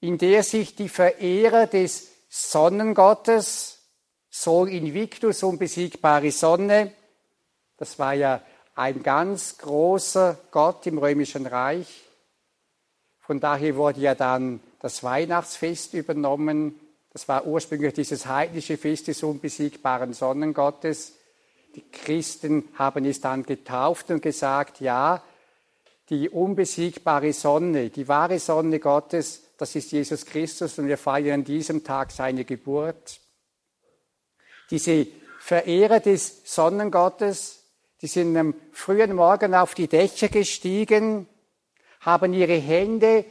Speaker 2: in der sich die Verehrer des Sonnengottes, Sol Invictus, unbesiegbare Sonne, das war ja ein ganz großer Gott im römischen Reich. Von daher wurde ja dann das Weihnachtsfest übernommen, das war ursprünglich dieses heidnische Fest des unbesiegbaren Sonnengottes. Die Christen haben es dann getauft und gesagt, ja, die unbesiegbare Sonne, die wahre Sonne Gottes, das ist Jesus Christus und wir feiern an diesem Tag seine Geburt. Diese Verehrer des Sonnengottes, die sind am frühen Morgen auf die Dächer gestiegen, haben ihre Hände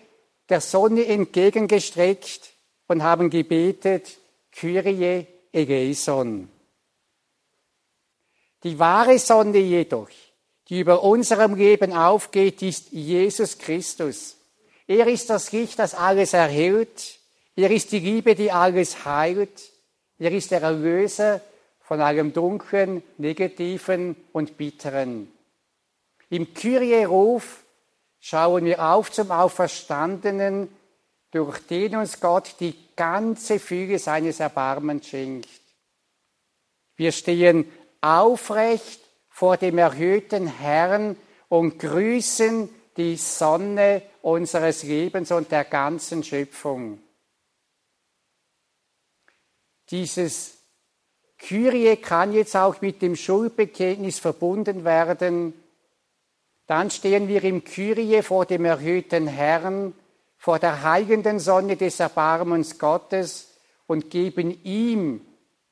Speaker 2: der Sonne entgegengestreckt und haben gebetet, Kyrie eleison. Die wahre Sonne jedoch, die über unserem Leben aufgeht, ist Jesus Christus. Er ist das Licht, das alles erhält. Er ist die Liebe, die alles heilt. Er ist der Erlöser von allem Dunklen, Negativen und Bitteren. Im Kyrie-Ruf schauen wir auf zum Auferstandenen, durch den uns Gott die ganze Füge seines Erbarmens schenkt. Wir stehen aufrecht vor dem erhöhten Herrn und grüßen die Sonne unseres Lebens und der ganzen Schöpfung. Dieses Kyrie kann jetzt auch mit dem Schuldbekenntnis verbunden werden. Dann stehen wir im Kyrie vor dem erhöhten Herrn vor der heilenden Sonne des Erbarmens Gottes und geben ihm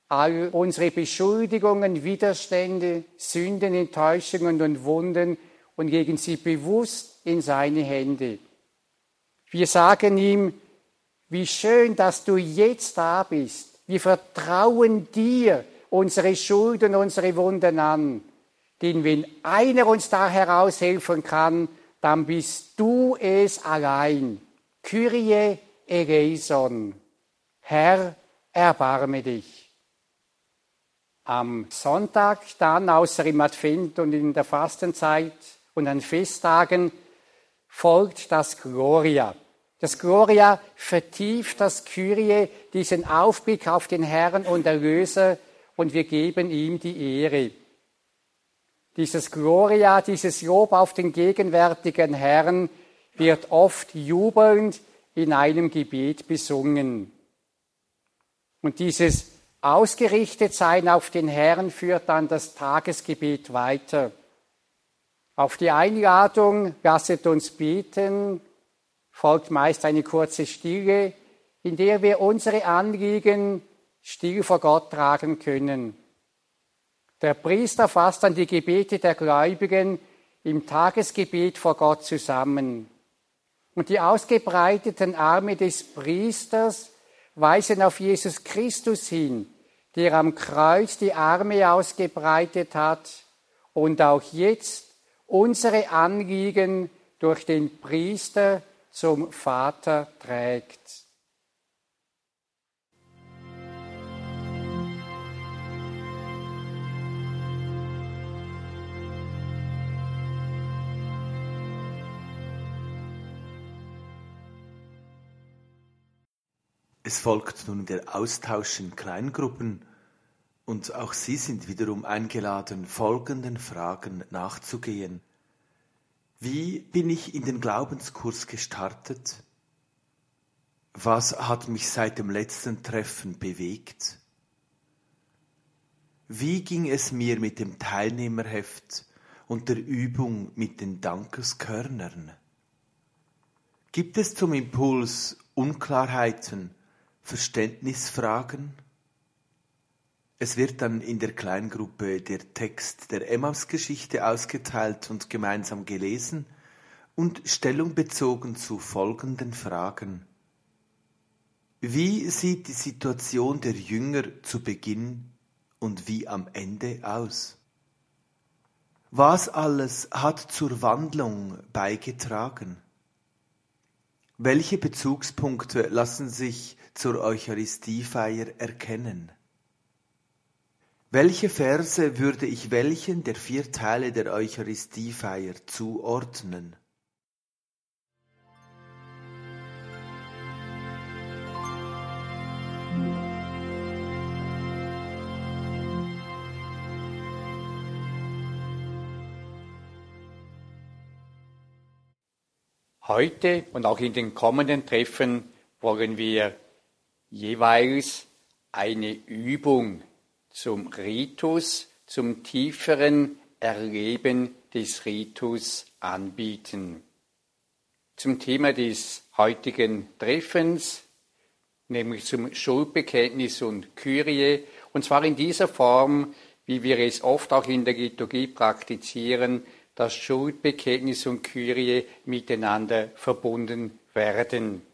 Speaker 2: all unsere Beschuldigungen, Widerstände, Sünden, Enttäuschungen und Wunden und legen sie bewusst in seine Hände. Wir sagen ihm, wie schön, dass du jetzt da bist. Wir vertrauen dir unsere Schulden, unsere Wunden an. Denn wenn einer uns da heraushelfen kann, dann bist du es allein. Kyrie eleison. Herr, erbarme dich. Am Sonntag dann, außer im Advent und in der Fastenzeit und an Festtagen, folgt das Gloria. Das Gloria vertieft das Kyrie, diesen Aufblick auf den Herrn und Erlöser, und wir geben ihm die Ehre. Dieses Gloria, dieses Lob auf den gegenwärtigen Herrn wird oft jubelnd in einem Gebet besungen. Und dieses Ausgerichtetsein auf den Herrn führt dann das Tagesgebet weiter. Auf die Einladung, lasset uns beten, folgt meist eine kurze Stille, in der wir unsere Anliegen still vor Gott tragen können. Der Priester fasst dann die Gebete der Gläubigen im Tagesgebet vor Gott zusammen. Und die ausgebreiteten Arme des Priesters weisen auf Jesus Christus hin, der am Kreuz die Arme ausgebreitet hat und auch jetzt unsere Anliegen durch den Priester zum Vater trägt.
Speaker 3: Es folgt nun der Austausch in Kleingruppen und auch Sie sind wiederum eingeladen, folgenden Fragen nachzugehen. Wie bin ich in den Glaubenskurs gestartet? Was hat mich seit dem letzten Treffen bewegt? Wie ging es mir mit dem Teilnehmerheft und der Übung mit den Dankeskörnern? Gibt es zum Impuls Unklarheiten Verständnisfragen. Es wird dann in der Kleingruppe der Text der Emmaus-Geschichte ausgeteilt und gemeinsam gelesen und Stellung bezogen zu folgenden Fragen. Wie sieht die Situation der Jünger zu Beginn und wie am Ende aus? Was alles hat zur Wandlung beigetragen? Welche Bezugspunkte lassen sich zur Eucharistiefeier erkennen? Welche Verse würde ich welchen der vier Teile der Eucharistiefeier zuordnen?
Speaker 2: Heute und auch in den kommenden Treffen wollen wir jeweils eine Übung zum Ritus, zum tieferen Erleben des Ritus anbieten. Zum Thema des heutigen Treffens, nämlich zum Schuldbekenntnis und Kyrie, und zwar in dieser Form, wie wir es oft auch in der Liturgie praktizieren, dass Schuldbekenntnis und Kyrie miteinander verbunden werden.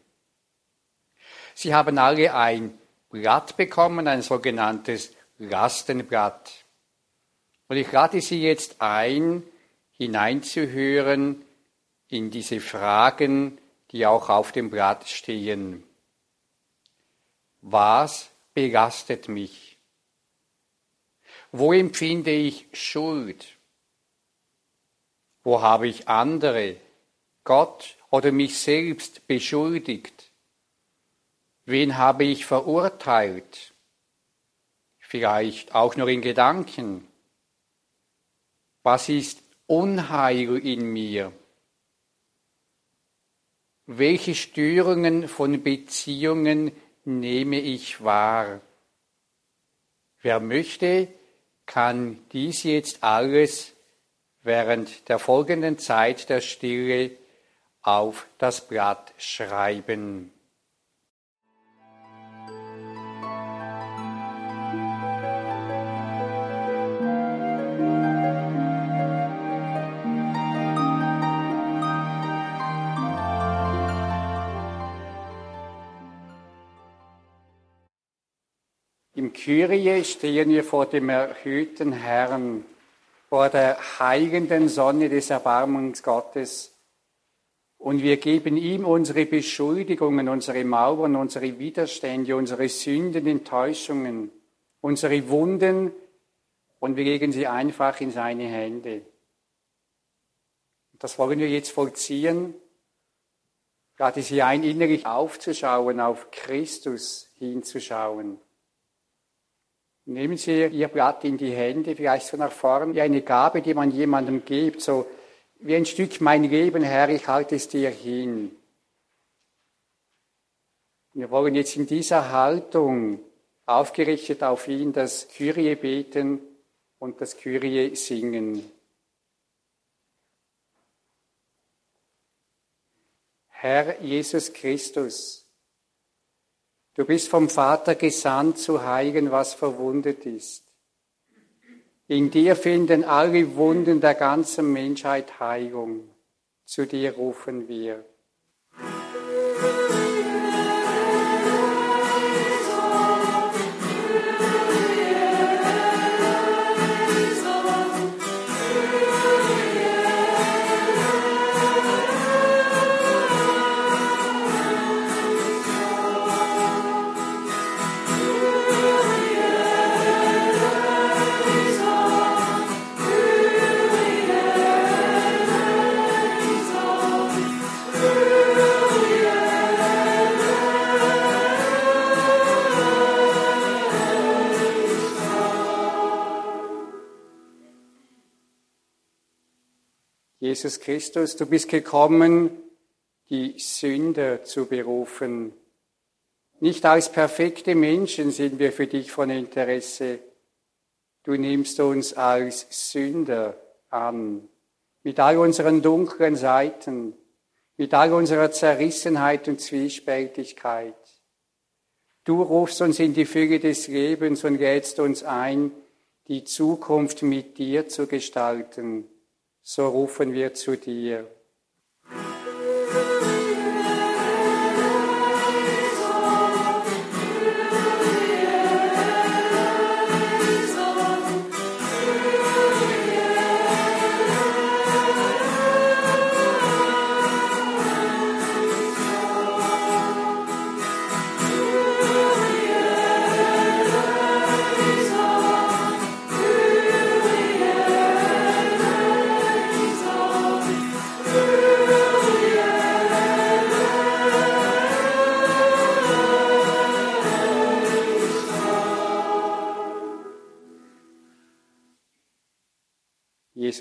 Speaker 2: Sie haben alle ein Blatt bekommen, ein sogenanntes Lastenblatt. Und ich lade Sie jetzt ein, hineinzuhören in diese Fragen, die auch auf dem Blatt stehen. Was belastet mich? Wo empfinde ich Schuld? Wo habe ich andere, Gott oder mich selbst beschuldigt? Wen habe ich verurteilt? Vielleicht auch nur in Gedanken. Was ist Unheil in mir? Welche Störungen von Beziehungen nehme ich wahr? Wer möchte, kann dies jetzt alles während der folgenden Zeit der Stille auf das Blatt schreiben. Im Kyrie stehen wir vor dem erhöhten Herrn, vor der heilenden Sonne des Erbarmens Gottes. Und wir geben ihm unsere Beschuldigungen, unsere Mauern, unsere Widerstände, unsere Sünden, Enttäuschungen, unsere Wunden und wir legen sie einfach in seine Hände. Das wollen wir jetzt vollziehen. Gerade sie ein, innerlich aufzuschauen, auf Christus hinzuschauen. Nehmen Sie Ihr Blatt in die Hände, vielleicht so nach vorn, wie eine Gabe, die man jemandem gibt, so wie ein Stück mein Leben, Herr, ich halte es dir hin. Wir wollen jetzt in dieser Haltung, aufgerichtet auf ihn, das Kyrie beten und das Kyrie singen. Herr Jesus Christus, du bist vom Vater gesandt zu heilen, was verwundet ist. In dir finden alle Wunden der ganzen Menschheit Heilung. Zu dir rufen wir. Jesus Christus, du bist gekommen, die Sünder zu berufen. Nicht als perfekte Menschen sind wir für dich von Interesse. Du nimmst uns als Sünder an, mit all unseren dunklen Seiten, mit all unserer Zerrissenheit und Zwiespältigkeit. Du rufst uns in die Fülle des Lebens und lädst uns ein, die Zukunft mit dir zu gestalten so rufen wir zu dir.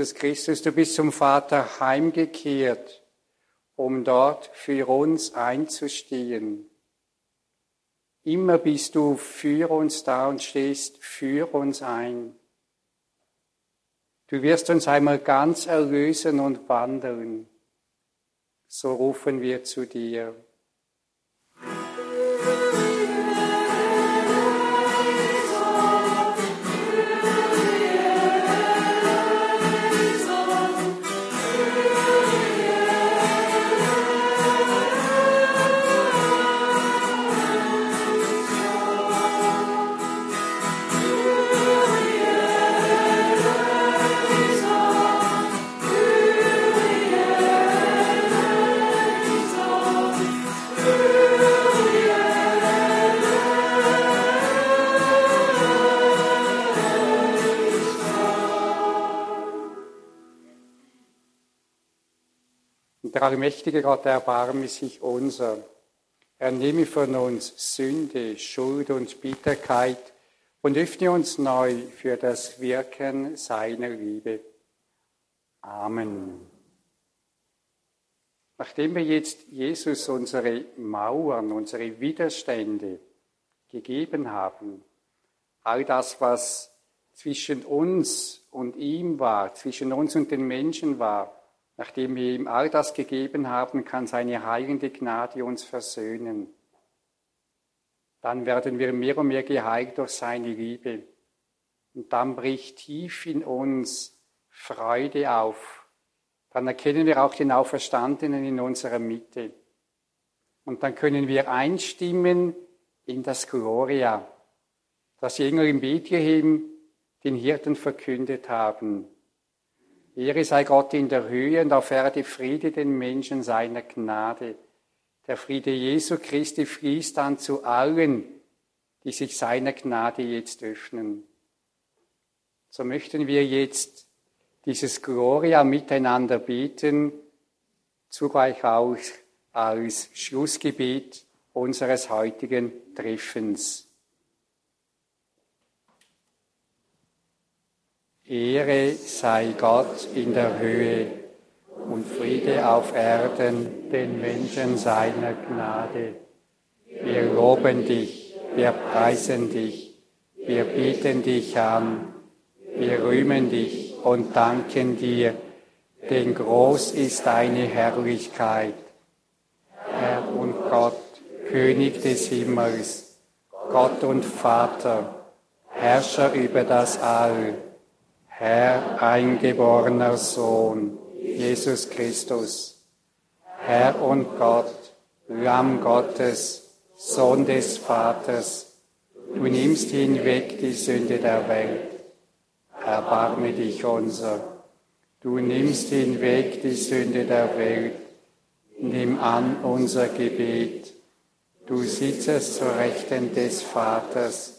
Speaker 2: Jesus Christus, du bist zum Vater heimgekehrt, um dort für uns einzustehen. Immer bist du für uns da und stehst für uns ein. Du wirst uns einmal ganz erlösen und wandeln. So rufen wir zu dir. Der allmächtige Gott erbarme sich unser. Er nehme von uns Sünde, Schuld und Bitterkeit und öffne uns neu für das Wirken seiner Liebe. Amen. Nachdem wir jetzt Jesus unsere Mauern, unsere Widerstände gegeben haben, all das, was zwischen uns und ihm war, zwischen uns und den Menschen war, Nachdem wir ihm all das gegeben haben, kann seine heilende Gnade uns versöhnen. Dann werden wir mehr und mehr geheilt durch seine Liebe. Und dann bricht tief in uns Freude auf. Dann erkennen wir auch den Auferstandenen in unserer Mitte. Und dann können wir einstimmen in das Gloria, dass Jünger in Bethlehem den Hirten verkündet haben. Ehre sei Gott in der Höhe und auf Erde Friede den Menschen seiner Gnade. Der Friede Jesu Christi fließt dann zu allen, die sich seiner Gnade jetzt öffnen. So möchten wir jetzt dieses Gloria miteinander beten, zugleich auch als Schlussgebet unseres heutigen Treffens. Ehre sei Gott in der Höhe und Friede auf Erden den Menschen seiner Gnade. Wir loben dich, wir preisen dich, wir beten dich an, wir rühmen dich und danken dir, denn groß ist deine Herrlichkeit. Herr und Gott, König des Himmels, Gott und Vater, Herrscher über das All, Herr eingeborener Sohn, Jesus Christus, Herr und Gott, Lamm Gottes, Sohn des Vaters, du nimmst hinweg die Sünde der Welt. Erbarme dich unser. Du nimmst hinweg die Sünde der Welt. Nimm an unser Gebet Du sitzest zur Rechten des Vaters,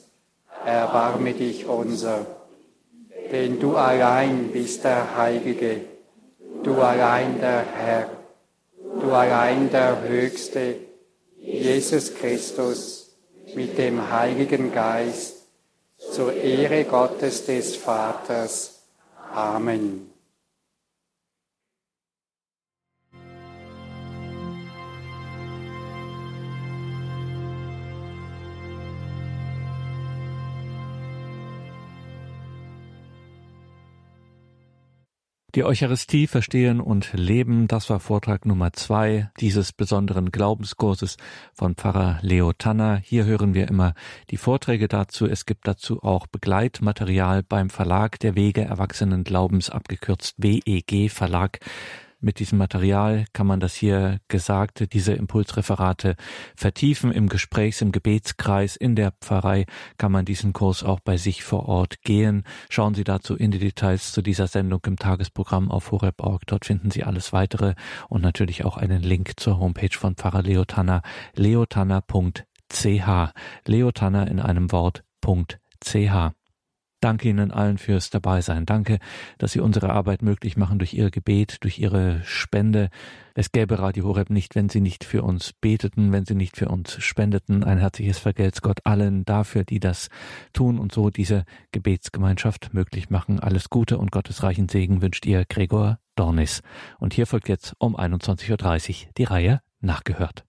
Speaker 2: erbarme dich unser. Denn du allein bist der Heilige, du allein der Herr, du allein der Höchste, Jesus Christus, mit dem Heiligen Geist, zur Ehre Gottes des Vaters. Amen.
Speaker 1: Die Eucharistie verstehen und leben, das war Vortrag Nummer zwei dieses besonderen Glaubenskurses von Pfarrer Leo Tanner. Hier hören wir immer die Vorträge dazu. Es gibt dazu auch Begleitmaterial beim Verlag der Wege Erwachsenen Glaubens, abgekürzt WEG Verlag. Mit diesem Material kann man das hier Gesagte, diese Impulsreferate vertiefen. Im Gesprächs-, im Gebetskreis, in der Pfarrei kann man diesen Kurs auch bei sich vor Ort gehen. Schauen Sie dazu in die Details zu dieser Sendung im Tagesprogramm auf horeb.org. Dort finden Sie alles weitere und natürlich auch einen Link zur Homepage von Pfarrer Leotanner, leotanner.ch. Leotanner in einem Wort.ch. Danke Ihnen allen fürs Dabeisein. Danke, dass Sie unsere Arbeit möglich machen durch Ihr Gebet, durch Ihre Spende. Es gäbe Radio Horeb nicht, wenn Sie nicht für uns beteten, wenn Sie nicht für uns spendeten. Ein herzliches Vergelt's Gott allen dafür, die das tun und so diese Gebetsgemeinschaft möglich machen. Alles Gute und Gottes reichen Segen wünscht Ihr Gregor Dornis. Und hier folgt jetzt um 21.30 Uhr die Reihe Nachgehört.